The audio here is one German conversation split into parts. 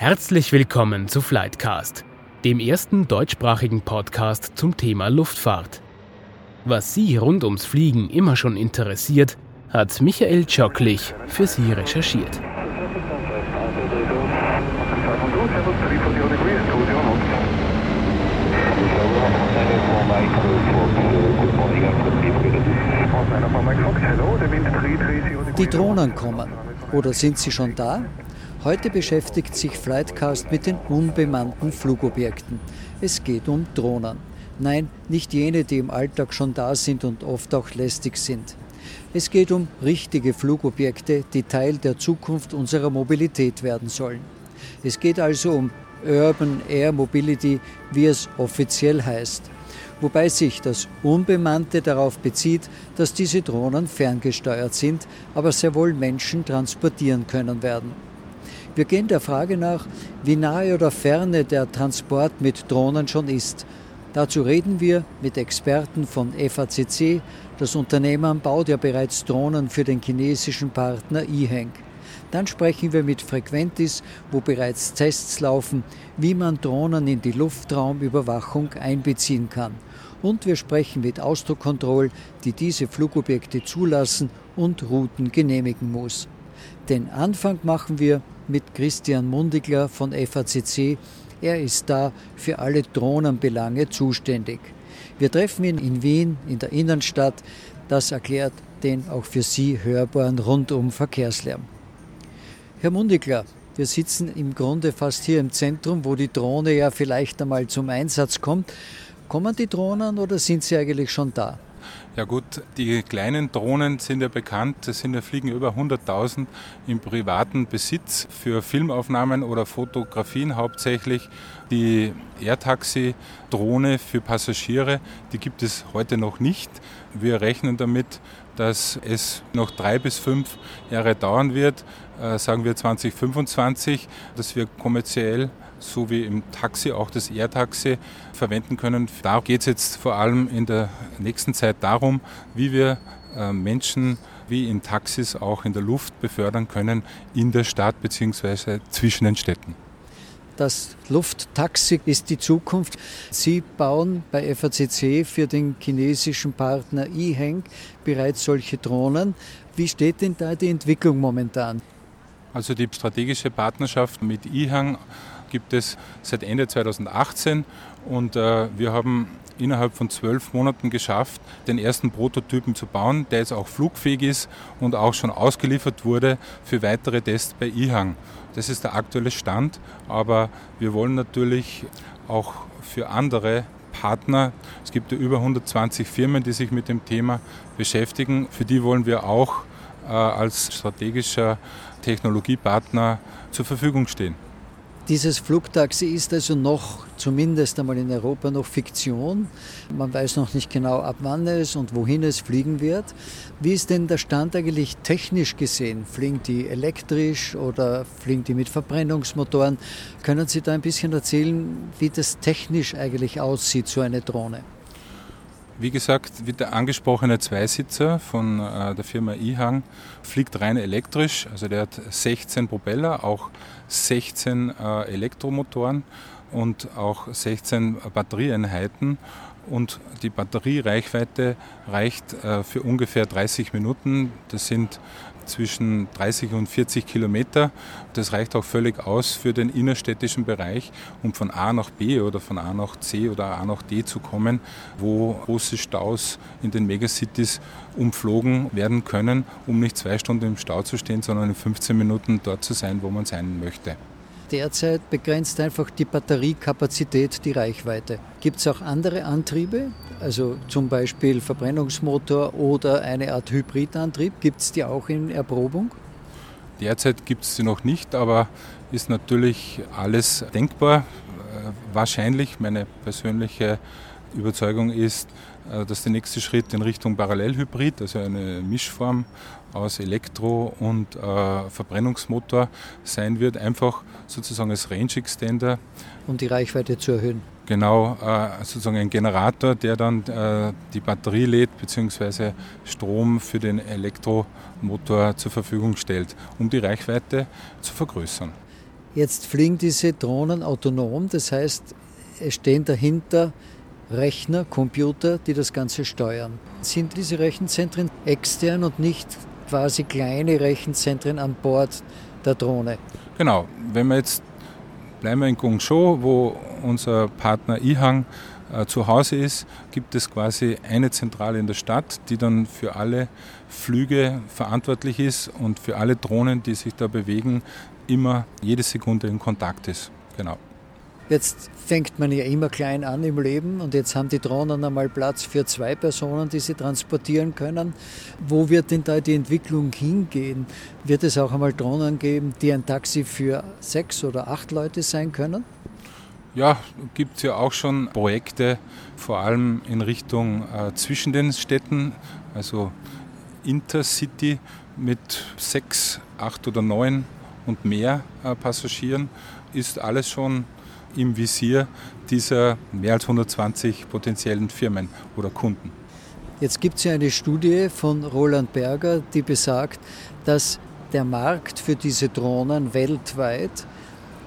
Herzlich willkommen zu Flightcast, dem ersten deutschsprachigen Podcast zum Thema Luftfahrt. Was Sie rund ums Fliegen immer schon interessiert, hat Michael Tschocklich für Sie recherchiert. Die Drohnen kommen. Oder sind sie schon da? Heute beschäftigt sich Flightcast mit den unbemannten Flugobjekten. Es geht um Drohnen. Nein, nicht jene, die im Alltag schon da sind und oft auch lästig sind. Es geht um richtige Flugobjekte, die Teil der Zukunft unserer Mobilität werden sollen. Es geht also um Urban Air Mobility, wie es offiziell heißt. Wobei sich das Unbemannte darauf bezieht, dass diese Drohnen ferngesteuert sind, aber sehr wohl Menschen transportieren können werden. Wir gehen der Frage nach, wie nahe oder ferne der Transport mit Drohnen schon ist. Dazu reden wir mit Experten von FACC. Das Unternehmen baut ja bereits Drohnen für den chinesischen Partner eHang. Dann sprechen wir mit Frequentis, wo bereits Tests laufen, wie man Drohnen in die Luftraumüberwachung einbeziehen kann. Und wir sprechen mit Ausdruckkontroll, die diese Flugobjekte zulassen und Routen genehmigen muss. Den Anfang machen wir mit Christian Mundigler von FACC. Er ist da für alle Drohnenbelange zuständig. Wir treffen ihn in Wien, in der Innenstadt. Das erklärt den auch für Sie hörbaren rundum Verkehrslärm. Herr Mundigler, wir sitzen im Grunde fast hier im Zentrum, wo die Drohne ja vielleicht einmal zum Einsatz kommt. Kommen die Drohnen oder sind sie eigentlich schon da? Ja gut, die kleinen Drohnen sind ja bekannt, es sind ja fliegen über 100.000 im privaten Besitz für Filmaufnahmen oder Fotografien hauptsächlich. Die AirTaxi-Drohne für Passagiere, die gibt es heute noch nicht. Wir rechnen damit, dass es noch drei bis fünf Jahre dauern wird, äh, sagen wir 2025, dass wir kommerziell so wie im Taxi auch das Air-Taxi verwenden können. Da geht es jetzt vor allem in der nächsten Zeit darum, wie wir äh, Menschen wie in Taxis auch in der Luft befördern können in der Stadt bzw. zwischen den Städten. Das Lufttaxi ist die Zukunft. Sie bauen bei FACC für den chinesischen Partner eHang bereits solche Drohnen. Wie steht denn da die Entwicklung momentan? Also die strategische Partnerschaft mit eHang gibt es seit Ende 2018 und äh, wir haben innerhalb von zwölf Monaten geschafft, den ersten Prototypen zu bauen, der jetzt auch flugfähig ist und auch schon ausgeliefert wurde für weitere Tests bei IHANG. Das ist der aktuelle Stand, aber wir wollen natürlich auch für andere Partner, es gibt ja über 120 Firmen, die sich mit dem Thema beschäftigen, für die wollen wir auch äh, als strategischer Technologiepartner zur Verfügung stehen. Dieses Flugtaxi ist also noch, zumindest einmal in Europa, noch Fiktion. Man weiß noch nicht genau, ab wann es und wohin es fliegen wird. Wie ist denn der Stand eigentlich technisch gesehen? Fliegen die elektrisch oder fliegen die mit Verbrennungsmotoren? Können Sie da ein bisschen erzählen, wie das technisch eigentlich aussieht, so eine Drohne? Wie gesagt, wie der angesprochene Zweisitzer von äh, der Firma eHang fliegt rein elektrisch. Also der hat 16 Propeller, auch 16 äh, Elektromotoren und auch 16 Batterieeinheiten. Und die Batteriereichweite reicht äh, für ungefähr 30 Minuten. Das sind zwischen 30 und 40 Kilometer. Das reicht auch völlig aus für den innerstädtischen Bereich, um von A nach B oder von A nach C oder A nach D zu kommen, wo große Staus in den Megacities umflogen werden können, um nicht zwei Stunden im Stau zu stehen, sondern in 15 Minuten dort zu sein, wo man sein möchte. Derzeit begrenzt einfach die Batteriekapazität die Reichweite. Gibt es auch andere Antriebe, also zum Beispiel Verbrennungsmotor oder eine Art Hybridantrieb? Gibt es die auch in Erprobung? Derzeit gibt es sie noch nicht, aber ist natürlich alles denkbar. Äh, wahrscheinlich, meine persönliche Überzeugung ist, äh, dass der nächste Schritt in Richtung Parallelhybrid, also eine Mischform aus Elektro- und äh, Verbrennungsmotor sein wird, einfach sozusagen als Range Extender. Um die Reichweite zu erhöhen. Genau, äh, sozusagen ein Generator, der dann äh, die Batterie lädt bzw. Strom für den Elektromotor zur Verfügung stellt, um die Reichweite zu vergrößern. Jetzt fliegen diese Drohnen autonom, das heißt, es stehen dahinter Rechner, Computer, die das Ganze steuern. Sind diese Rechenzentren extern und nicht quasi kleine Rechenzentren an Bord der Drohne? Genau, wenn wir jetzt bleiben wir in Guangzhou, wo unser Partner Ihang äh, zu Hause ist, gibt es quasi eine Zentrale in der Stadt, die dann für alle Flüge verantwortlich ist und für alle Drohnen, die sich da bewegen, immer jede Sekunde in Kontakt ist. Genau. Jetzt fängt man ja immer klein an im Leben und jetzt haben die Drohnen einmal Platz für zwei Personen, die sie transportieren können. Wo wird denn da die Entwicklung hingehen? Wird es auch einmal Drohnen geben, die ein Taxi für sechs oder acht Leute sein können? Ja, gibt es ja auch schon Projekte, vor allem in Richtung äh, zwischen den Städten, also Intercity mit sechs, acht oder neun und mehr äh, Passagieren ist alles schon im Visier dieser mehr als 120 potenziellen Firmen oder Kunden. Jetzt gibt es ja eine Studie von Roland Berger, die besagt, dass der Markt für diese Drohnen weltweit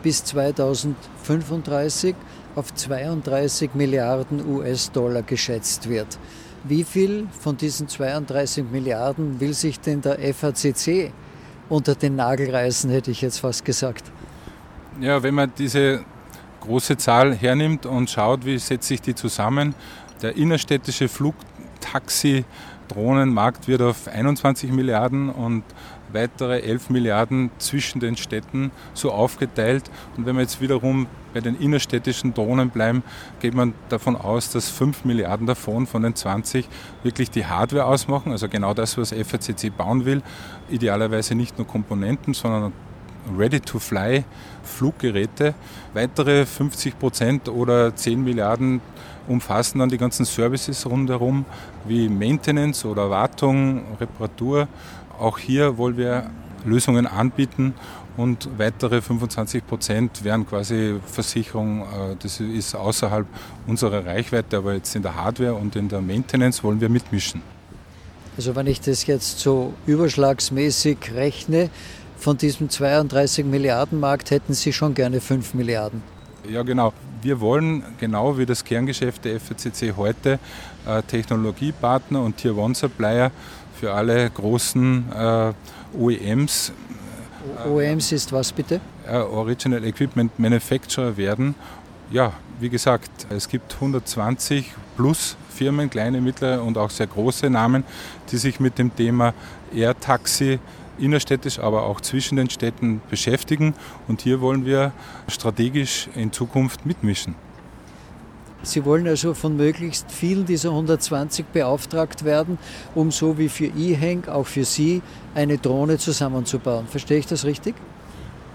bis 2035 auf 32 Milliarden US-Dollar geschätzt wird. Wie viel von diesen 32 Milliarden will sich denn der FACC unter den Nagel reißen, hätte ich jetzt fast gesagt? Ja, wenn man diese große Zahl hernimmt und schaut, wie setzt sich die zusammen, der innerstädtische Flugtaxi-Drohnenmarkt wird auf 21 Milliarden und weitere 11 Milliarden zwischen den Städten so aufgeteilt. Und wenn wir jetzt wiederum bei den innerstädtischen Drohnen bleiben, geht man davon aus, dass 5 Milliarden davon, von den 20, wirklich die Hardware ausmachen, also genau das, was FACC bauen will. Idealerweise nicht nur Komponenten, sondern Ready-to-Fly Fluggeräte. Weitere 50 Prozent oder 10 Milliarden umfassen dann die ganzen Services rundherum, wie Maintenance oder Wartung, Reparatur. Auch hier wollen wir Lösungen anbieten und weitere 25 Prozent wären quasi Versicherung. Äh, das ist außerhalb unserer Reichweite, aber jetzt in der Hardware und in der Maintenance wollen wir mitmischen. Also wenn ich das jetzt so überschlagsmäßig rechne, von diesem 32 Milliarden Markt hätten Sie schon gerne 5 Milliarden. Ja, genau. Wir wollen, genau wie das Kerngeschäft der FACC heute, äh, Technologiepartner und Tier One Supplier für alle großen äh, OEMs. OEMs ist was bitte? Äh, Original Equipment Manufacturer werden. Ja, wie gesagt, es gibt 120 plus Firmen, kleine, mittlere und auch sehr große Namen, die sich mit dem Thema Air Taxi innerstädtisch, aber auch zwischen den Städten beschäftigen. Und hier wollen wir strategisch in Zukunft mitmischen. Sie wollen also von möglichst vielen dieser 120 beauftragt werden, um so wie für eHank auch für Sie eine Drohne zusammenzubauen. Verstehe ich das richtig?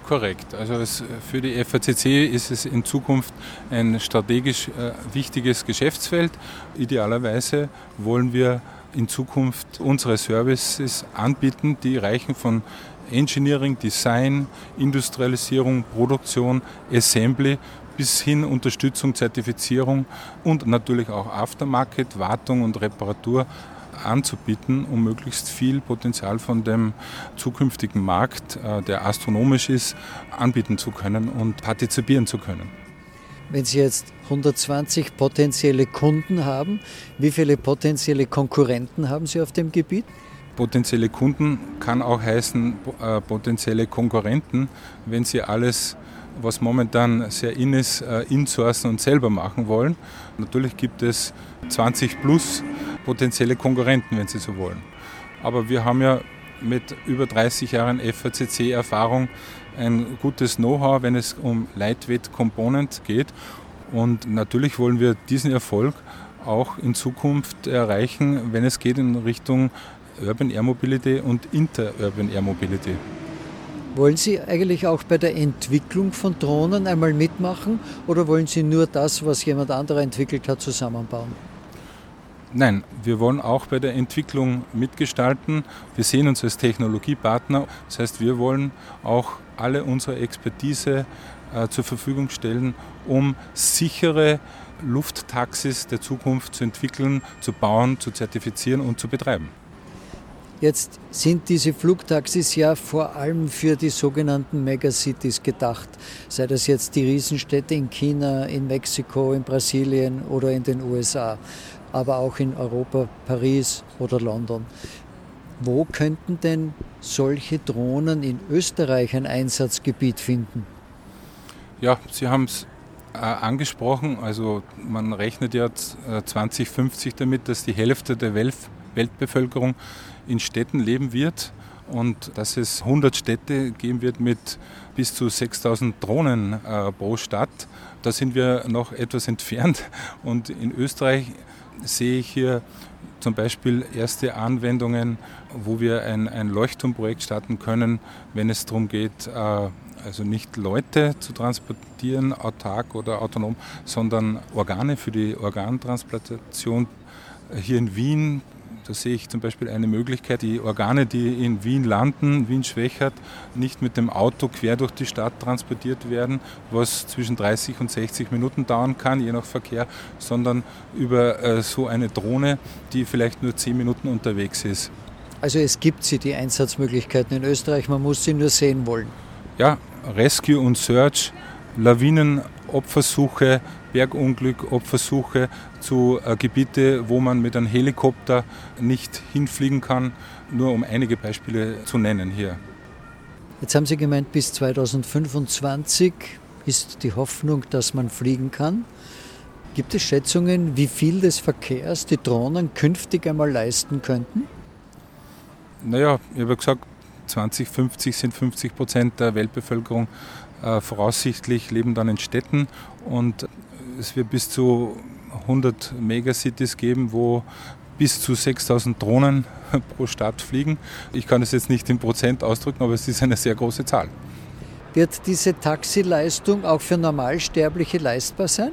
Korrekt. Also es, für die FACC ist es in Zukunft ein strategisch äh, wichtiges Geschäftsfeld. Idealerweise wollen wir in Zukunft unsere Services anbieten, die reichen von Engineering, Design, Industrialisierung, Produktion, Assembly bis hin Unterstützung, Zertifizierung und natürlich auch Aftermarket, Wartung und Reparatur anzubieten, um möglichst viel Potenzial von dem zukünftigen Markt, äh, der astronomisch ist, anbieten zu können und partizipieren zu können. Wenn Sie jetzt 120 potenzielle Kunden haben, wie viele potenzielle Konkurrenten haben Sie auf dem Gebiet? Potenzielle Kunden kann auch heißen äh, potenzielle Konkurrenten, wenn Sie alles, was momentan sehr in ist, äh, insourcen und selber machen wollen. Natürlich gibt es 20 plus potenzielle Konkurrenten, wenn Sie so wollen. Aber wir haben ja mit über 30 Jahren FACC-Erfahrung ein gutes Know-how, wenn es um Lightweight Component geht. Und natürlich wollen wir diesen Erfolg auch in Zukunft erreichen, wenn es geht in Richtung Urban Air Mobility und Inter-Urban Air Mobility. Wollen Sie eigentlich auch bei der Entwicklung von Drohnen einmal mitmachen oder wollen Sie nur das, was jemand anderer entwickelt hat, zusammenbauen? Nein, wir wollen auch bei der Entwicklung mitgestalten. Wir sehen uns als Technologiepartner. Das heißt, wir wollen auch alle unsere Expertise äh, zur Verfügung stellen, um sichere Lufttaxis der Zukunft zu entwickeln, zu bauen, zu zertifizieren und zu betreiben. Jetzt sind diese Flugtaxis ja vor allem für die sogenannten Megacities gedacht, sei das jetzt die Riesenstädte in China, in Mexiko, in Brasilien oder in den USA, aber auch in Europa, Paris oder London. Wo könnten denn solche Drohnen in Österreich ein Einsatzgebiet finden? Ja, Sie haben es äh, angesprochen. Also man rechnet ja 2050 äh, damit, dass die Hälfte der Welt, Weltbevölkerung in Städten leben wird und dass es 100 Städte geben wird mit bis zu 6000 Drohnen äh, pro Stadt. Da sind wir noch etwas entfernt und in Österreich sehe ich hier zum Beispiel erste Anwendungen, wo wir ein, ein Leuchtturmprojekt starten können, wenn es darum geht, äh, also nicht Leute zu transportieren, autark oder autonom, sondern Organe für die Organtransplantation. Hier in Wien, da sehe ich zum Beispiel eine Möglichkeit, die Organe, die in Wien landen, Wien-Schwächert, nicht mit dem Auto quer durch die Stadt transportiert werden, was zwischen 30 und 60 Minuten dauern kann, je nach Verkehr, sondern über äh, so eine Drohne, die vielleicht nur 10 Minuten unterwegs ist. Also es gibt sie, die Einsatzmöglichkeiten in Österreich, man muss sie nur sehen wollen. Ja, Rescue und Search, Lawinenopfersuche, Bergunglück-Opfersuche zu äh, Gebiete, wo man mit einem Helikopter nicht hinfliegen kann, nur um einige Beispiele zu nennen hier. Jetzt haben Sie gemeint, bis 2025 ist die Hoffnung, dass man fliegen kann. Gibt es Schätzungen, wie viel des Verkehrs die Drohnen künftig einmal leisten könnten? Naja, ich habe gesagt, 2050 sind 50 Prozent der Weltbevölkerung äh, voraussichtlich leben dann in Städten und es wird bis zu 100 Megacities geben, wo bis zu 6000 Drohnen pro Stadt fliegen. Ich kann es jetzt nicht in Prozent ausdrücken, aber es ist eine sehr große Zahl. Wird diese Taxileistung auch für Normalsterbliche leistbar sein?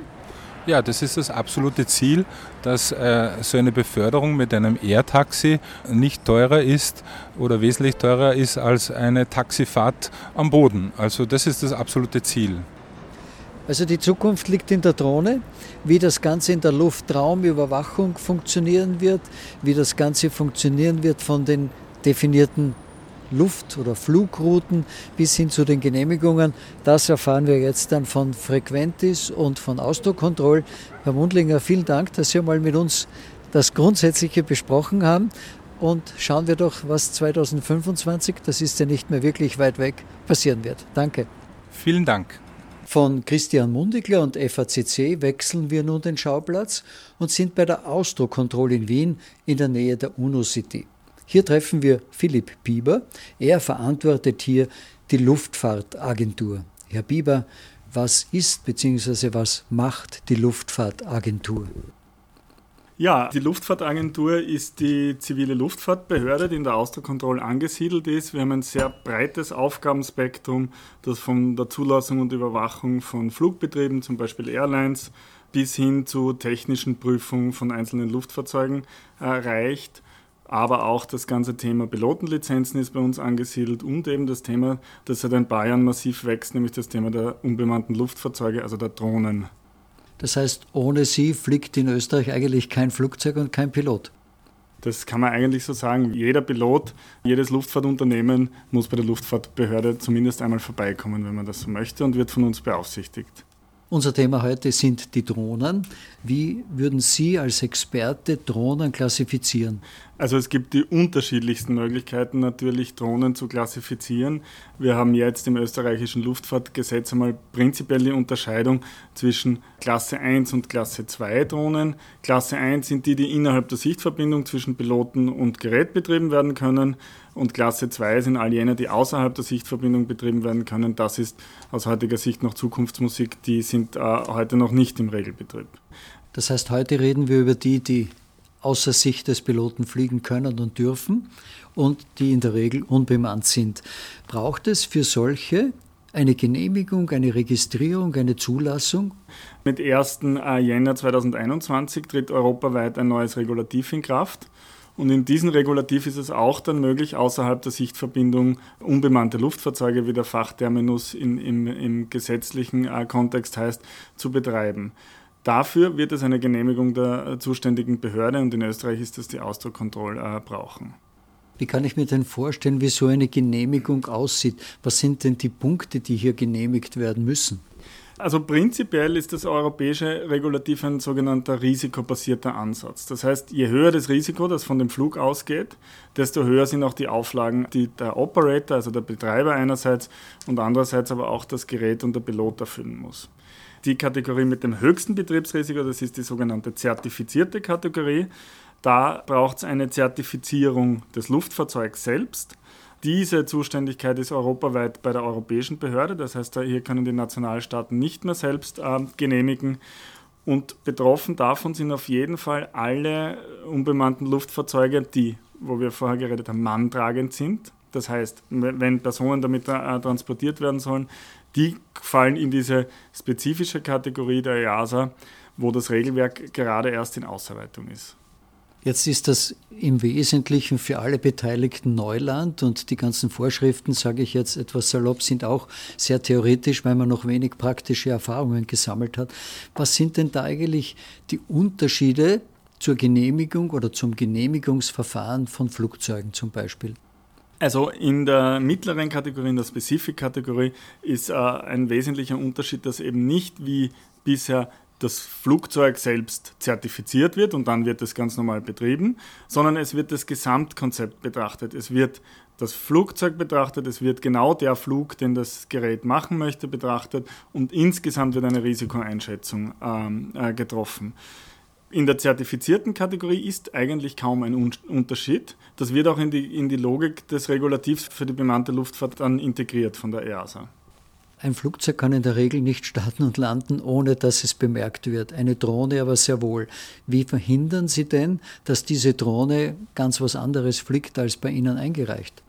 Ja, das ist das absolute Ziel, dass äh, so eine Beförderung mit einem Air-Taxi nicht teurer ist oder wesentlich teurer ist als eine Taxifahrt am Boden. Also das ist das absolute Ziel. Also die Zukunft liegt in der Drohne, wie das Ganze in der Luftraumüberwachung funktionieren wird, wie das Ganze funktionieren wird von den definierten Luft- oder Flugrouten bis hin zu den Genehmigungen. Das erfahren wir jetzt dann von Frequentis und von Ausdruckkontroll. Herr Mundlinger, vielen Dank, dass Sie mal mit uns das Grundsätzliche besprochen haben. Und schauen wir doch, was 2025, das ist ja nicht mehr wirklich weit weg, passieren wird. Danke. Vielen Dank. Von Christian Mundigler und FACC wechseln wir nun den Schauplatz und sind bei der Ausdruckkontroll in Wien in der Nähe der UNO City. Hier treffen wir Philipp Bieber. Er verantwortet hier die Luftfahrtagentur. Herr Bieber, was ist bzw. was macht die Luftfahrtagentur? Ja, die Luftfahrtagentur ist die zivile Luftfahrtbehörde, die in der Austrokontrolle angesiedelt ist. Wir haben ein sehr breites Aufgabenspektrum, das von der Zulassung und Überwachung von Flugbetrieben, zum Beispiel Airlines, bis hin zu technischen Prüfungen von einzelnen Luftfahrzeugen. Äh, aber auch das ganze Thema Pilotenlizenzen ist bei uns angesiedelt und eben das Thema, das seit ein paar Jahren massiv wächst, nämlich das Thema der unbemannten Luftfahrzeuge, also der Drohnen. Das heißt, ohne sie fliegt in Österreich eigentlich kein Flugzeug und kein Pilot. Das kann man eigentlich so sagen. Jeder Pilot, jedes Luftfahrtunternehmen muss bei der Luftfahrtbehörde zumindest einmal vorbeikommen, wenn man das so möchte, und wird von uns beaufsichtigt. Unser Thema heute sind die Drohnen. Wie würden Sie als Experte Drohnen klassifizieren? Also es gibt die unterschiedlichsten Möglichkeiten natürlich Drohnen zu klassifizieren. Wir haben jetzt im österreichischen Luftfahrtgesetz einmal prinzipiell die Unterscheidung zwischen Klasse 1 und Klasse 2 Drohnen. Klasse 1 sind die, die innerhalb der Sichtverbindung zwischen Piloten und Gerät betrieben werden können und Klasse 2 sind all jene, die außerhalb der Sichtverbindung betrieben werden können. Das ist aus heutiger Sicht noch Zukunftsmusik, die sind äh, heute noch nicht im Regelbetrieb. Das heißt, heute reden wir über die, die außer Sicht des Piloten fliegen können und dürfen und die in der Regel unbemannt sind. Braucht es für solche eine Genehmigung, eine Registrierung, eine Zulassung? Mit 1. Äh, Jänner 2021 tritt europaweit ein neues Regulativ in Kraft. Und in diesem Regulativ ist es auch dann möglich, außerhalb der Sichtverbindung unbemannte Luftfahrzeuge, wie der Fachterminus in, im, im gesetzlichen äh, Kontext heißt, zu betreiben. Dafür wird es eine Genehmigung der äh, zuständigen Behörde und in Österreich ist das die Ausdruckkontrolle äh, brauchen. Wie kann ich mir denn vorstellen, wie so eine Genehmigung aussieht? Was sind denn die Punkte, die hier genehmigt werden müssen? Also prinzipiell ist das europäische Regulativ ein sogenannter risikobasierter Ansatz. Das heißt, je höher das Risiko, das von dem Flug ausgeht, desto höher sind auch die Auflagen, die der Operator, also der Betreiber einerseits und andererseits aber auch das Gerät und der Pilot erfüllen muss. Die Kategorie mit dem höchsten Betriebsrisiko, das ist die sogenannte zertifizierte Kategorie. Da braucht es eine Zertifizierung des Luftfahrzeugs selbst diese Zuständigkeit ist europaweit bei der europäischen Behörde. Das heißt, hier können die Nationalstaaten nicht mehr selbst äh, genehmigen. Und betroffen davon sind auf jeden Fall alle unbemannten Luftfahrzeuge, die, wo wir vorher geredet haben, manntragend sind. Das heißt, wenn Personen damit äh, transportiert werden sollen, die fallen in diese spezifische Kategorie der EASA, wo das Regelwerk gerade erst in Ausarbeitung ist. Jetzt ist das im Wesentlichen für alle Beteiligten Neuland und die ganzen Vorschriften, sage ich jetzt etwas salopp, sind auch sehr theoretisch, weil man noch wenig praktische Erfahrungen gesammelt hat. Was sind denn da eigentlich die Unterschiede zur Genehmigung oder zum Genehmigungsverfahren von Flugzeugen zum Beispiel? Also in der mittleren Kategorie, in der Specific-Kategorie, ist äh, ein wesentlicher Unterschied, dass eben nicht wie bisher das Flugzeug selbst zertifiziert wird und dann wird es ganz normal betrieben, sondern es wird das Gesamtkonzept betrachtet. Es wird das Flugzeug betrachtet, es wird genau der Flug, den das Gerät machen möchte, betrachtet und insgesamt wird eine Risikoeinschätzung ähm, äh, getroffen. In der zertifizierten Kategorie ist eigentlich kaum ein Unterschied. Das wird auch in die, in die Logik des Regulativs für die bemannte Luftfahrt dann integriert von der EASA. Ein Flugzeug kann in der Regel nicht starten und landen, ohne dass es bemerkt wird. Eine Drohne aber sehr wohl. Wie verhindern Sie denn, dass diese Drohne ganz was anderes fliegt, als bei Ihnen eingereicht?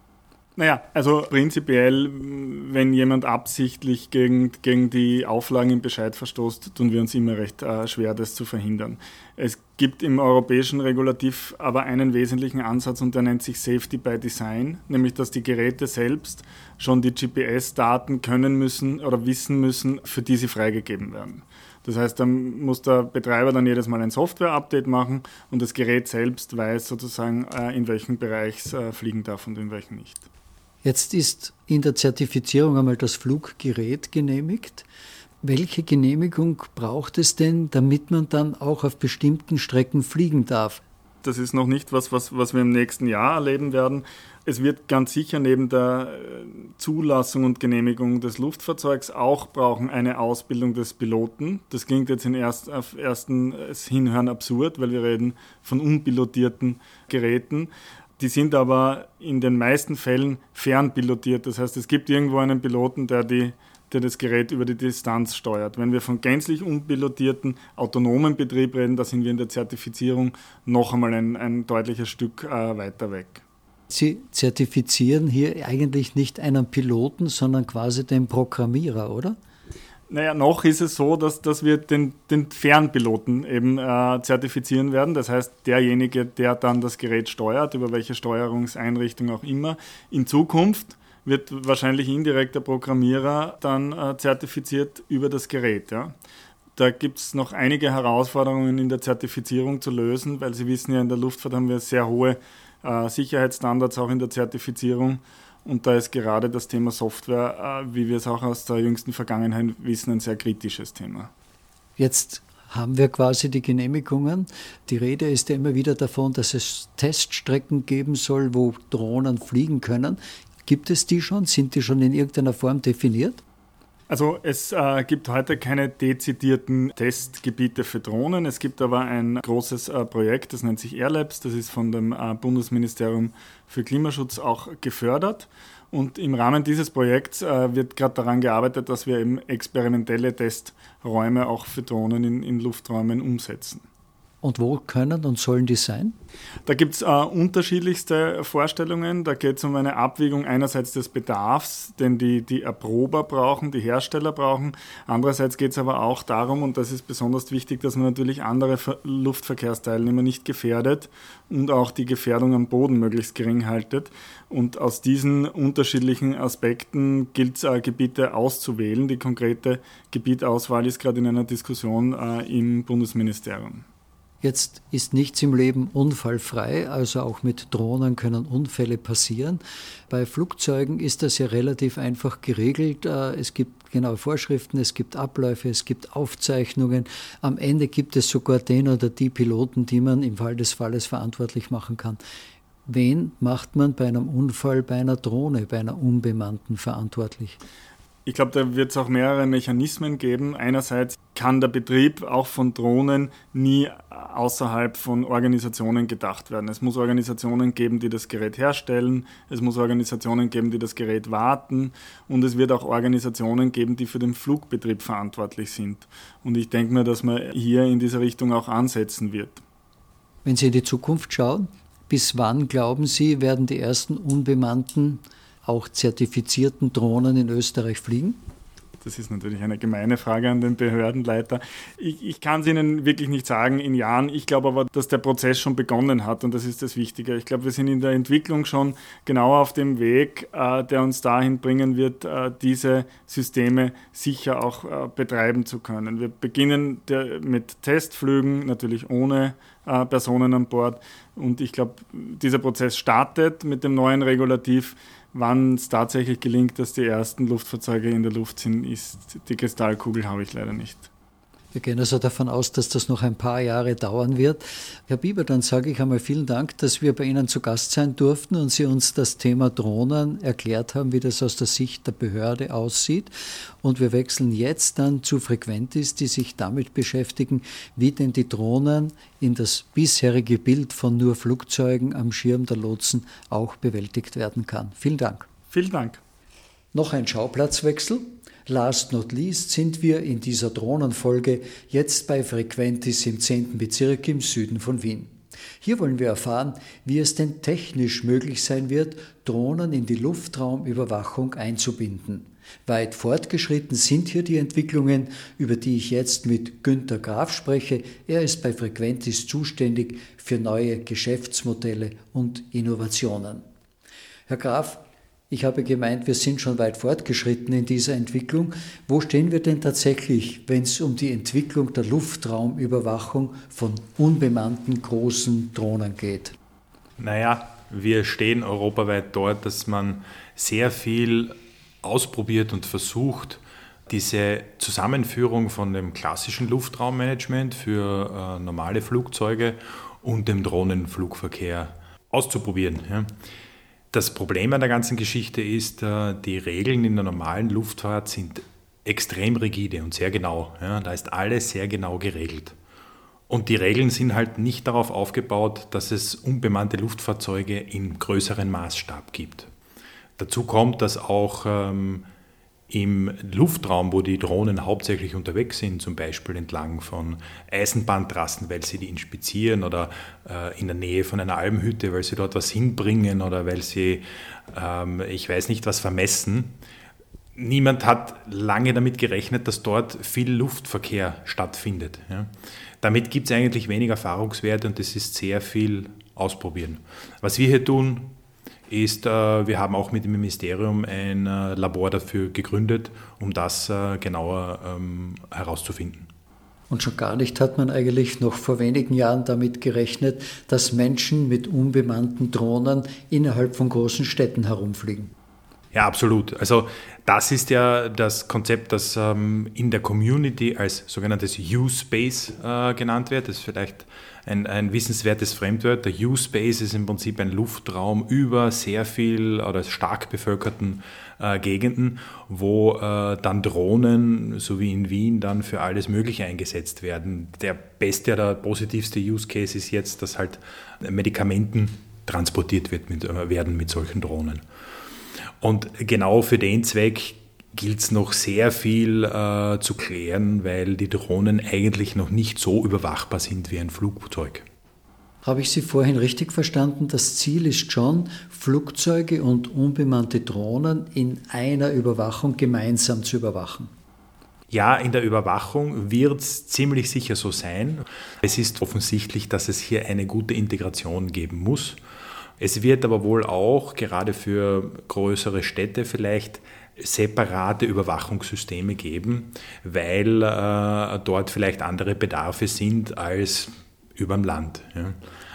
Naja, also prinzipiell, wenn jemand absichtlich gegen, gegen die Auflagen im Bescheid verstoßt, tun wir uns immer recht äh, schwer, das zu verhindern. Es gibt im europäischen Regulativ aber einen wesentlichen Ansatz und der nennt sich Safety by Design, nämlich dass die Geräte selbst schon die GPS-Daten können müssen oder wissen müssen, für die sie freigegeben werden. Das heißt, dann muss der Betreiber dann jedes Mal ein Software-Update machen und das Gerät selbst weiß sozusagen, äh, in welchem Bereich es äh, fliegen darf und in welchem nicht. Jetzt ist in der Zertifizierung einmal das Fluggerät genehmigt. Welche Genehmigung braucht es denn, damit man dann auch auf bestimmten Strecken fliegen darf? Das ist noch nicht was, was, was wir im nächsten Jahr erleben werden. Es wird ganz sicher neben der äh, Zulassung und Genehmigung des Luftfahrzeugs auch brauchen eine Ausbildung des Piloten. Das klingt jetzt in erst, auf ersten Hinhören absurd, weil wir reden von unpilotierten Geräten. Die sind aber in den meisten Fällen fernpilotiert. Das heißt, es gibt irgendwo einen Piloten, der, die, der das Gerät über die Distanz steuert. Wenn wir von gänzlich unpilotierten autonomen Betrieb reden, da sind wir in der Zertifizierung noch einmal ein, ein deutliches Stück äh, weiter weg. Sie zertifizieren hier eigentlich nicht einen Piloten, sondern quasi den Programmierer, oder? Naja, noch ist es so, dass, dass wir den, den Fernpiloten eben äh, zertifizieren werden. Das heißt, derjenige, der dann das Gerät steuert, über welche Steuerungseinrichtung auch immer, in Zukunft wird wahrscheinlich indirekt der Programmierer dann äh, zertifiziert über das Gerät. Ja. Da gibt es noch einige Herausforderungen in der Zertifizierung zu lösen, weil Sie wissen ja, in der Luftfahrt haben wir sehr hohe äh, Sicherheitsstandards auch in der Zertifizierung. Und da ist gerade das Thema Software, äh, wie wir es auch aus der jüngsten Vergangenheit wissen, ein sehr kritisches Thema. Jetzt haben wir quasi die Genehmigungen. Die Rede ist ja immer wieder davon, dass es Teststrecken geben soll, wo Drohnen fliegen können. Gibt es die schon? Sind die schon in irgendeiner Form definiert? Also es äh, gibt heute keine dezidierten Testgebiete für Drohnen. Es gibt aber ein großes äh, Projekt, das nennt sich Airlabs. Das ist von dem äh, Bundesministerium für Klimaschutz auch gefördert. Und im Rahmen dieses Projekts äh, wird gerade daran gearbeitet, dass wir eben experimentelle Testräume auch für Drohnen in, in Lufträumen umsetzen. Und wo können und sollen die sein? Da gibt es äh, unterschiedlichste Vorstellungen. Da geht es um eine Abwägung einerseits des Bedarfs, den die, die Erprober brauchen, die Hersteller brauchen. Andererseits geht es aber auch darum, und das ist besonders wichtig, dass man natürlich andere Luftverkehrsteilnehmer nicht gefährdet und auch die Gefährdung am Boden möglichst gering haltet. Und aus diesen unterschiedlichen Aspekten gilt es, äh, Gebiete auszuwählen. Die konkrete Gebietauswahl ist gerade in einer Diskussion äh, im Bundesministerium. Jetzt ist nichts im Leben unfallfrei, also auch mit Drohnen können Unfälle passieren. Bei Flugzeugen ist das ja relativ einfach geregelt. Äh, es gibt genaue Vorschriften, es gibt Abläufe, es gibt Aufzeichnungen. Am Ende gibt es sogar den oder die Piloten, die man im Fall des Falles verantwortlich machen kann. Wen macht man bei einem Unfall bei einer Drohne, bei einer unbemannten verantwortlich? Ich glaube, da wird es auch mehrere Mechanismen geben. Einerseits kann der Betrieb auch von Drohnen nie außerhalb von Organisationen gedacht werden. Es muss Organisationen geben, die das Gerät herstellen, es muss Organisationen geben, die das Gerät warten und es wird auch Organisationen geben, die für den Flugbetrieb verantwortlich sind. Und ich denke mir, dass man hier in diese Richtung auch ansetzen wird. Wenn Sie in die Zukunft schauen, bis wann glauben Sie, werden die ersten unbemannten auch zertifizierten Drohnen in Österreich fliegen? Das ist natürlich eine gemeine Frage an den Behördenleiter. Ich, ich kann es Ihnen wirklich nicht sagen in Jahren. Ich glaube aber, dass der Prozess schon begonnen hat und das ist das Wichtige. Ich glaube, wir sind in der Entwicklung schon genau auf dem Weg, äh, der uns dahin bringen wird, äh, diese Systeme sicher auch äh, betreiben zu können. Wir beginnen der, mit Testflügen, natürlich ohne äh, Personen an Bord. Und ich glaube, dieser Prozess startet mit dem neuen Regulativ Wann es tatsächlich gelingt, dass die ersten Luftfahrzeuge in der Luft sind, ist die Kristallkugel habe ich leider nicht. Wir gehen also davon aus, dass das noch ein paar Jahre dauern wird. Herr Bieber, dann sage ich einmal vielen Dank, dass wir bei Ihnen zu Gast sein durften und Sie uns das Thema Drohnen erklärt haben, wie das aus der Sicht der Behörde aussieht. Und wir wechseln jetzt dann zu Frequentis, die sich damit beschäftigen, wie denn die Drohnen in das bisherige Bild von nur Flugzeugen am Schirm der Lotsen auch bewältigt werden kann. Vielen Dank. Vielen Dank. Noch ein Schauplatzwechsel. Last not least sind wir in dieser Drohnenfolge jetzt bei Frequentis im 10. Bezirk im Süden von Wien. Hier wollen wir erfahren, wie es denn technisch möglich sein wird, Drohnen in die Luftraumüberwachung einzubinden. Weit fortgeschritten sind hier die Entwicklungen, über die ich jetzt mit Günter Graf spreche. Er ist bei Frequentis zuständig für neue Geschäftsmodelle und Innovationen. Herr Graf, ich habe gemeint, wir sind schon weit fortgeschritten in dieser Entwicklung. Wo stehen wir denn tatsächlich, wenn es um die Entwicklung der Luftraumüberwachung von unbemannten großen Drohnen geht? Naja, wir stehen europaweit dort, dass man sehr viel ausprobiert und versucht, diese Zusammenführung von dem klassischen Luftraummanagement für äh, normale Flugzeuge und dem Drohnenflugverkehr auszuprobieren. Ja. Das Problem an der ganzen Geschichte ist, äh, die Regeln in der normalen Luftfahrt sind extrem rigide und sehr genau. Ja, da ist alles sehr genau geregelt. Und die Regeln sind halt nicht darauf aufgebaut, dass es unbemannte Luftfahrzeuge in größerem Maßstab gibt. Dazu kommt, dass auch ähm, im Luftraum, wo die Drohnen hauptsächlich unterwegs sind, zum Beispiel entlang von Eisenbahntrassen, weil sie die inspizieren oder äh, in der Nähe von einer Almhütte, weil sie dort was hinbringen oder weil sie, ähm, ich weiß nicht, was vermessen. Niemand hat lange damit gerechnet, dass dort viel Luftverkehr stattfindet. Ja. Damit gibt es eigentlich wenig Erfahrungswerte und es ist sehr viel ausprobieren. Was wir hier tun, ist, äh, wir haben auch mit dem Ministerium ein äh, Labor dafür gegründet, um das äh, genauer ähm, herauszufinden. Und schon gar nicht hat man eigentlich noch vor wenigen Jahren damit gerechnet, dass Menschen mit unbemannten Drohnen innerhalb von großen Städten herumfliegen. Ja, absolut. Also das ist ja das Konzept, das ähm, in der Community als sogenanntes U-Space genannt wird. Das ist vielleicht ein, ein wissenswertes Fremdwort. Der U-Space ist im Prinzip ein Luftraum über sehr viel oder stark bevölkerten äh, Gegenden, wo äh, dann Drohnen, so wie in Wien, dann für alles Mögliche eingesetzt werden. Der beste oder positivste Use Case ist jetzt, dass halt Medikamenten transportiert wird mit, äh, werden mit solchen Drohnen. Und genau für den Zweck gilt es noch sehr viel äh, zu klären, weil die Drohnen eigentlich noch nicht so überwachbar sind wie ein Flugzeug. Habe ich Sie vorhin richtig verstanden? Das Ziel ist schon, Flugzeuge und unbemannte Drohnen in einer Überwachung gemeinsam zu überwachen. Ja, in der Überwachung wird es ziemlich sicher so sein. Es ist offensichtlich, dass es hier eine gute Integration geben muss. Es wird aber wohl auch gerade für größere Städte vielleicht separate Überwachungssysteme geben, weil äh, dort vielleicht andere Bedarfe sind als über dem Land. Ja.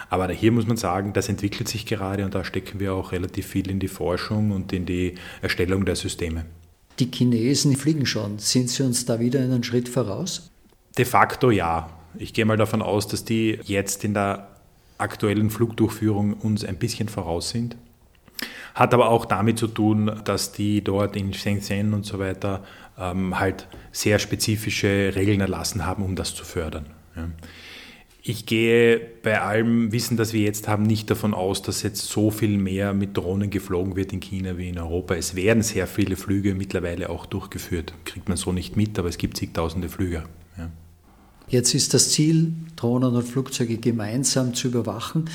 Aber hier muss man sagen, das entwickelt sich gerade und da stecken wir auch relativ viel in die Forschung und in die Erstellung der Systeme. Die Chinesen fliegen schon. Sind sie uns da wieder einen Schritt voraus? De facto ja. Ich gehe mal davon aus, dass die jetzt in der aktuellen Flugdurchführung uns ein bisschen voraus sind. Hat aber auch damit zu tun, dass die dort in Shenzhen und so weiter ähm, halt sehr spezifische Regeln erlassen haben, um das zu fördern. Ja. Ich gehe bei allem Wissen, das wir jetzt haben, nicht davon aus, dass jetzt so viel mehr mit Drohnen geflogen wird in China wie in Europa. Es werden sehr viele Flüge mittlerweile auch durchgeführt. Kriegt man so nicht mit, aber es gibt zigtausende Flüge. Ja. Jetzt ist das Ziel, Drohnen und Flugzeuge gemeinsam zu überwachen.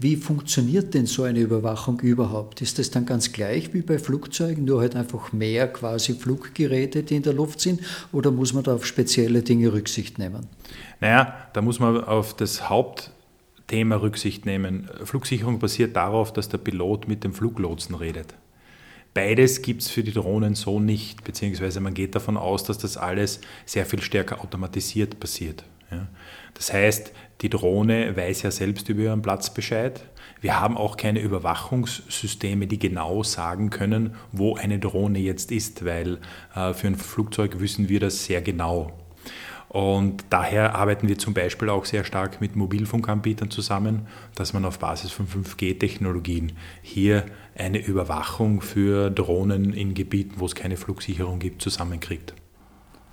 Wie funktioniert denn so eine Überwachung überhaupt? Ist das dann ganz gleich wie bei Flugzeugen, nur halt einfach mehr quasi Fluggeräte, die in der Luft sind, oder muss man da auf spezielle Dinge Rücksicht nehmen? Naja, da muss man auf das Hauptthema Rücksicht nehmen. Flugsicherung basiert darauf, dass der Pilot mit dem Fluglotsen redet. Beides gibt es für die Drohnen so nicht, beziehungsweise man geht davon aus, dass das alles sehr viel stärker automatisiert passiert. Ja. Das heißt, die Drohne weiß ja selbst über ihren Platz Bescheid. Wir haben auch keine Überwachungssysteme, die genau sagen können, wo eine Drohne jetzt ist, weil äh, für ein Flugzeug wissen wir das sehr genau. Und daher arbeiten wir zum Beispiel auch sehr stark mit Mobilfunkanbietern zusammen, dass man auf Basis von 5G-Technologien hier eine Überwachung für Drohnen in Gebieten, wo es keine Flugsicherung gibt, zusammenkriegt.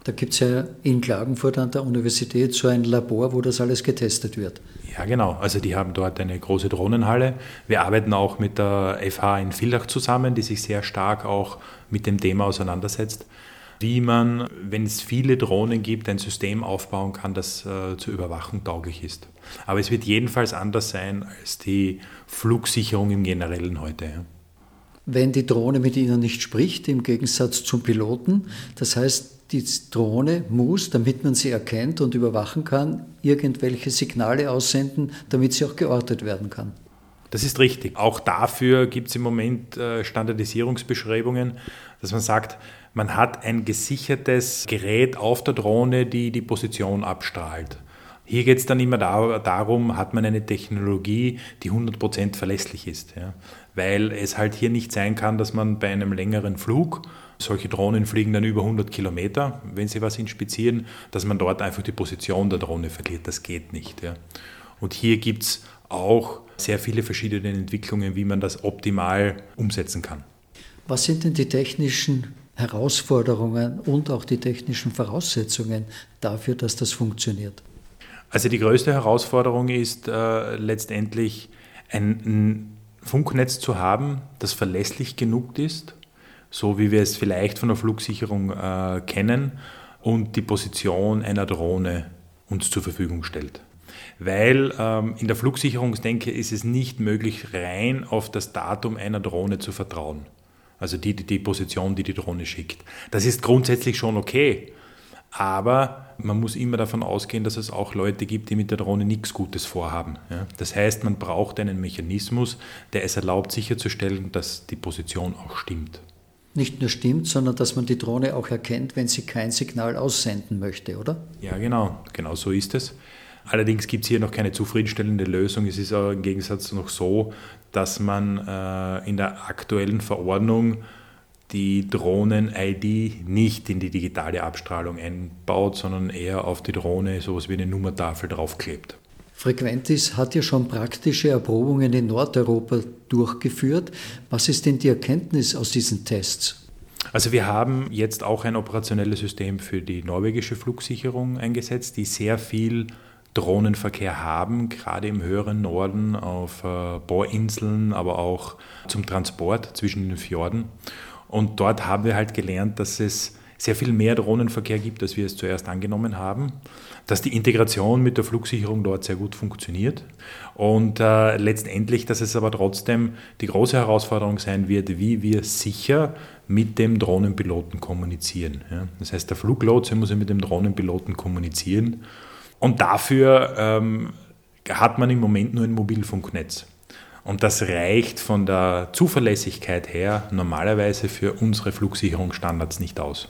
Da gibt es ja in Klagenfurt an der Universität so ein Labor, wo das alles getestet wird. Ja, genau. Also die haben dort eine große Drohnenhalle. Wir arbeiten auch mit der FH in Villach zusammen, die sich sehr stark auch mit dem Thema auseinandersetzt, wie man, wenn es viele Drohnen gibt, ein System aufbauen kann, das äh, zur Überwachung tauglich ist. Aber es wird jedenfalls anders sein als die Flugsicherung im Generellen heute. Ja. Wenn die Drohne mit Ihnen nicht spricht, im Gegensatz zum Piloten, das heißt, die Drohne muss, damit man sie erkennt und überwachen kann, irgendwelche Signale aussenden, damit sie auch geortet werden kann. Das ist richtig. Auch dafür gibt es im Moment äh, Standardisierungsbeschreibungen, dass man sagt, man hat ein gesichertes Gerät auf der Drohne, die die Position abstrahlt. Hier geht es dann immer darum, hat man eine Technologie, die 100% verlässlich ist. Ja? Weil es halt hier nicht sein kann, dass man bei einem längeren Flug solche Drohnen fliegen dann über 100 Kilometer, wenn sie was inspizieren, dass man dort einfach die Position der Drohne verliert. Das geht nicht. Ja. Und hier gibt es auch sehr viele verschiedene Entwicklungen, wie man das optimal umsetzen kann. Was sind denn die technischen Herausforderungen und auch die technischen Voraussetzungen dafür, dass das funktioniert? Also die größte Herausforderung ist äh, letztendlich ein, ein Funknetz zu haben, das verlässlich genug ist so wie wir es vielleicht von der Flugsicherung äh, kennen, und die Position einer Drohne uns zur Verfügung stellt. Weil ähm, in der Flugsicherungsdenke ist es nicht möglich, rein auf das Datum einer Drohne zu vertrauen. Also die, die, die Position, die die Drohne schickt. Das ist grundsätzlich schon okay. Aber man muss immer davon ausgehen, dass es auch Leute gibt, die mit der Drohne nichts Gutes vorhaben. Ja? Das heißt, man braucht einen Mechanismus, der es erlaubt, sicherzustellen, dass die Position auch stimmt nicht nur stimmt, sondern dass man die Drohne auch erkennt, wenn sie kein Signal aussenden möchte, oder? Ja, genau, genau so ist es. Allerdings gibt es hier noch keine zufriedenstellende Lösung. Es ist aber im Gegensatz noch so, dass man äh, in der aktuellen Verordnung die Drohnen-ID nicht in die digitale Abstrahlung einbaut, sondern eher auf die Drohne sowas wie eine Nummertafel draufklebt. Frequentis hat ja schon praktische Erprobungen in Nordeuropa durchgeführt. Was ist denn die Erkenntnis aus diesen Tests? Also wir haben jetzt auch ein operationelles System für die norwegische Flugsicherung eingesetzt, die sehr viel Drohnenverkehr haben, gerade im höheren Norden auf äh, Bohrinseln, aber auch zum Transport zwischen den Fjorden. Und dort haben wir halt gelernt, dass es sehr viel mehr Drohnenverkehr gibt, als wir es zuerst angenommen haben, dass die Integration mit der Flugsicherung dort sehr gut funktioniert und äh, letztendlich, dass es aber trotzdem die große Herausforderung sein wird, wie wir sicher mit dem Drohnenpiloten kommunizieren. Ja? Das heißt, der Fluglotse muss ja mit dem Drohnenpiloten kommunizieren und dafür ähm, hat man im Moment nur ein Mobilfunknetz. Und das reicht von der Zuverlässigkeit her normalerweise für unsere Flugsicherungsstandards nicht aus.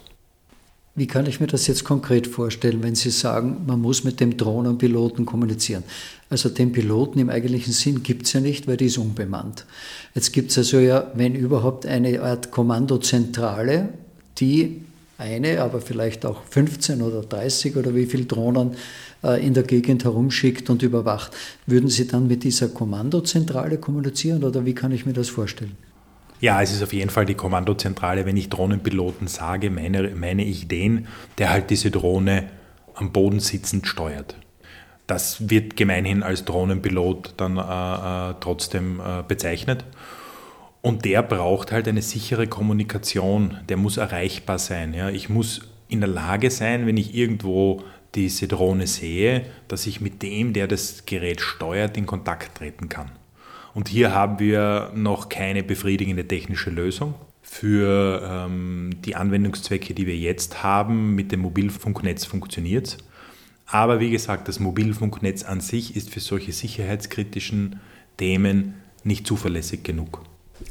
Wie kann ich mir das jetzt konkret vorstellen, wenn Sie sagen, man muss mit dem Drohnenpiloten kommunizieren? Also den Piloten im eigentlichen Sinn gibt es ja nicht, weil die ist unbemannt. Jetzt gibt es also ja, wenn überhaupt, eine Art Kommandozentrale, die eine, aber vielleicht auch 15 oder 30 oder wie viele Drohnen äh, in der Gegend herumschickt und überwacht. Würden Sie dann mit dieser Kommandozentrale kommunizieren oder wie kann ich mir das vorstellen? Ja, es ist auf jeden Fall die Kommandozentrale. Wenn ich Drohnenpiloten sage, meine, meine ich den, der halt diese Drohne am Boden sitzend steuert. Das wird gemeinhin als Drohnenpilot dann äh, äh, trotzdem äh, bezeichnet. Und der braucht halt eine sichere Kommunikation. Der muss erreichbar sein. Ja. Ich muss in der Lage sein, wenn ich irgendwo diese Drohne sehe, dass ich mit dem, der das Gerät steuert, in Kontakt treten kann. Und hier haben wir noch keine befriedigende technische Lösung. Für ähm, die Anwendungszwecke, die wir jetzt haben, mit dem Mobilfunknetz funktioniert es. Aber wie gesagt, das Mobilfunknetz an sich ist für solche sicherheitskritischen Themen nicht zuverlässig genug.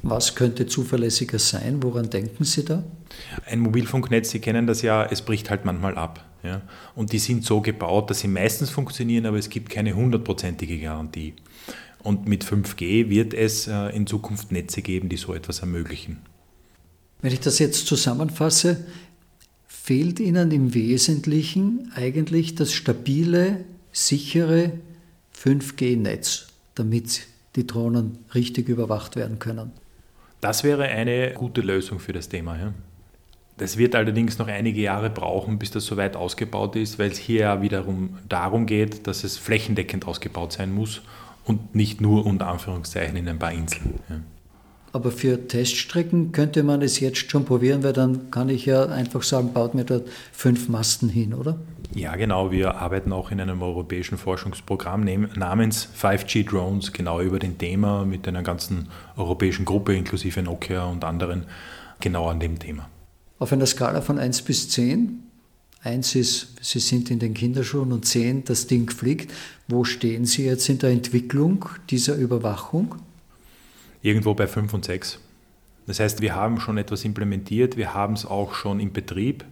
Was könnte zuverlässiger sein? Woran denken Sie da? Ein Mobilfunknetz, Sie kennen das ja, es bricht halt manchmal ab. Ja? Und die sind so gebaut, dass sie meistens funktionieren, aber es gibt keine hundertprozentige Garantie. Und mit 5G wird es äh, in Zukunft Netze geben, die so etwas ermöglichen. Wenn ich das jetzt zusammenfasse, fehlt Ihnen im Wesentlichen eigentlich das stabile, sichere 5G-Netz, damit die Drohnen richtig überwacht werden können. Das wäre eine gute Lösung für das Thema. Ja. Das wird allerdings noch einige Jahre brauchen, bis das so weit ausgebaut ist, weil es hier ja wiederum darum geht, dass es flächendeckend ausgebaut sein muss und nicht nur unter Anführungszeichen in ein paar Inseln. Ja. Aber für Teststrecken könnte man es jetzt schon probieren, weil dann kann ich ja einfach sagen, baut mir dort fünf Masten hin, oder? Ja, genau. Wir arbeiten auch in einem europäischen Forschungsprogramm namens 5G Drones, genau über den Thema mit einer ganzen europäischen Gruppe inklusive Nokia und anderen, genau an dem Thema. Auf einer Skala von 1 bis 10, Eins ist, Sie sind in den Kinderschuhen und zehn, das Ding fliegt. Wo stehen Sie jetzt in der Entwicklung dieser Überwachung? Irgendwo bei fünf und sechs. Das heißt, wir haben schon etwas implementiert, wir haben es auch schon im Betrieb.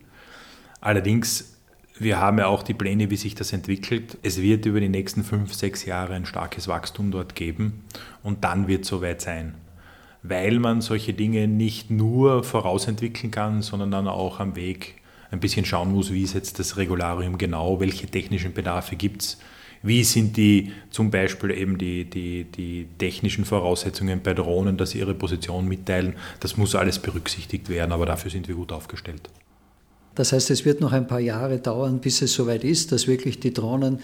Allerdings, wir haben ja auch die Pläne, wie sich das entwickelt. Es wird über die nächsten fünf, sechs Jahre ein starkes Wachstum dort geben und dann wird es soweit sein. Weil man solche Dinge nicht nur vorausentwickeln kann, sondern dann auch am Weg ein bisschen schauen muss, wie ist jetzt das Regularium genau, welche technischen Bedarfe gibt es, wie sind die zum Beispiel eben die, die, die technischen Voraussetzungen bei Drohnen, dass sie ihre Position mitteilen. Das muss alles berücksichtigt werden, aber dafür sind wir gut aufgestellt. Das heißt, es wird noch ein paar Jahre dauern, bis es soweit ist, dass wirklich die Drohnen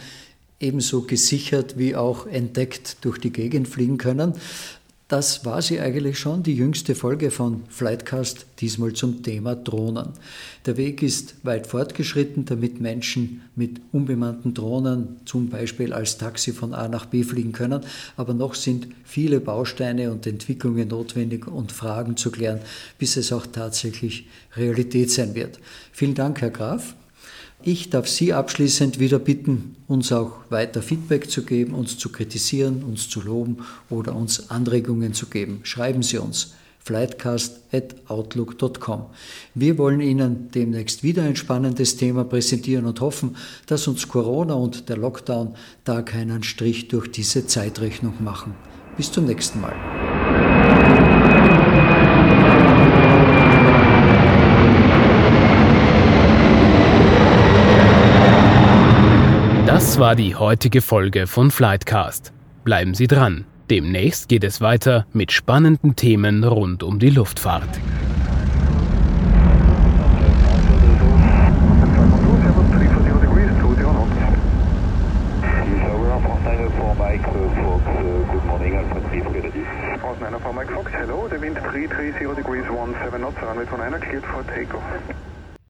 ebenso gesichert wie auch entdeckt durch die Gegend fliegen können. Das war sie eigentlich schon, die jüngste Folge von Flightcast, diesmal zum Thema Drohnen. Der Weg ist weit fortgeschritten, damit Menschen mit unbemannten Drohnen zum Beispiel als Taxi von A nach B fliegen können, aber noch sind viele Bausteine und Entwicklungen notwendig und Fragen zu klären, bis es auch tatsächlich Realität sein wird. Vielen Dank, Herr Graf. Ich darf Sie abschließend wieder bitten, uns auch weiter Feedback zu geben, uns zu kritisieren, uns zu loben oder uns Anregungen zu geben. Schreiben Sie uns flightcast.outlook.com. Wir wollen Ihnen demnächst wieder ein spannendes Thema präsentieren und hoffen, dass uns Corona und der Lockdown da keinen Strich durch diese Zeitrechnung machen. Bis zum nächsten Mal. Das war die heutige Folge von Flightcast. Bleiben Sie dran. Demnächst geht es weiter mit spannenden Themen rund um die Luftfahrt. Fox, hello, the wind 330 degrees 17 knots, runway 29 cleared for takeoff.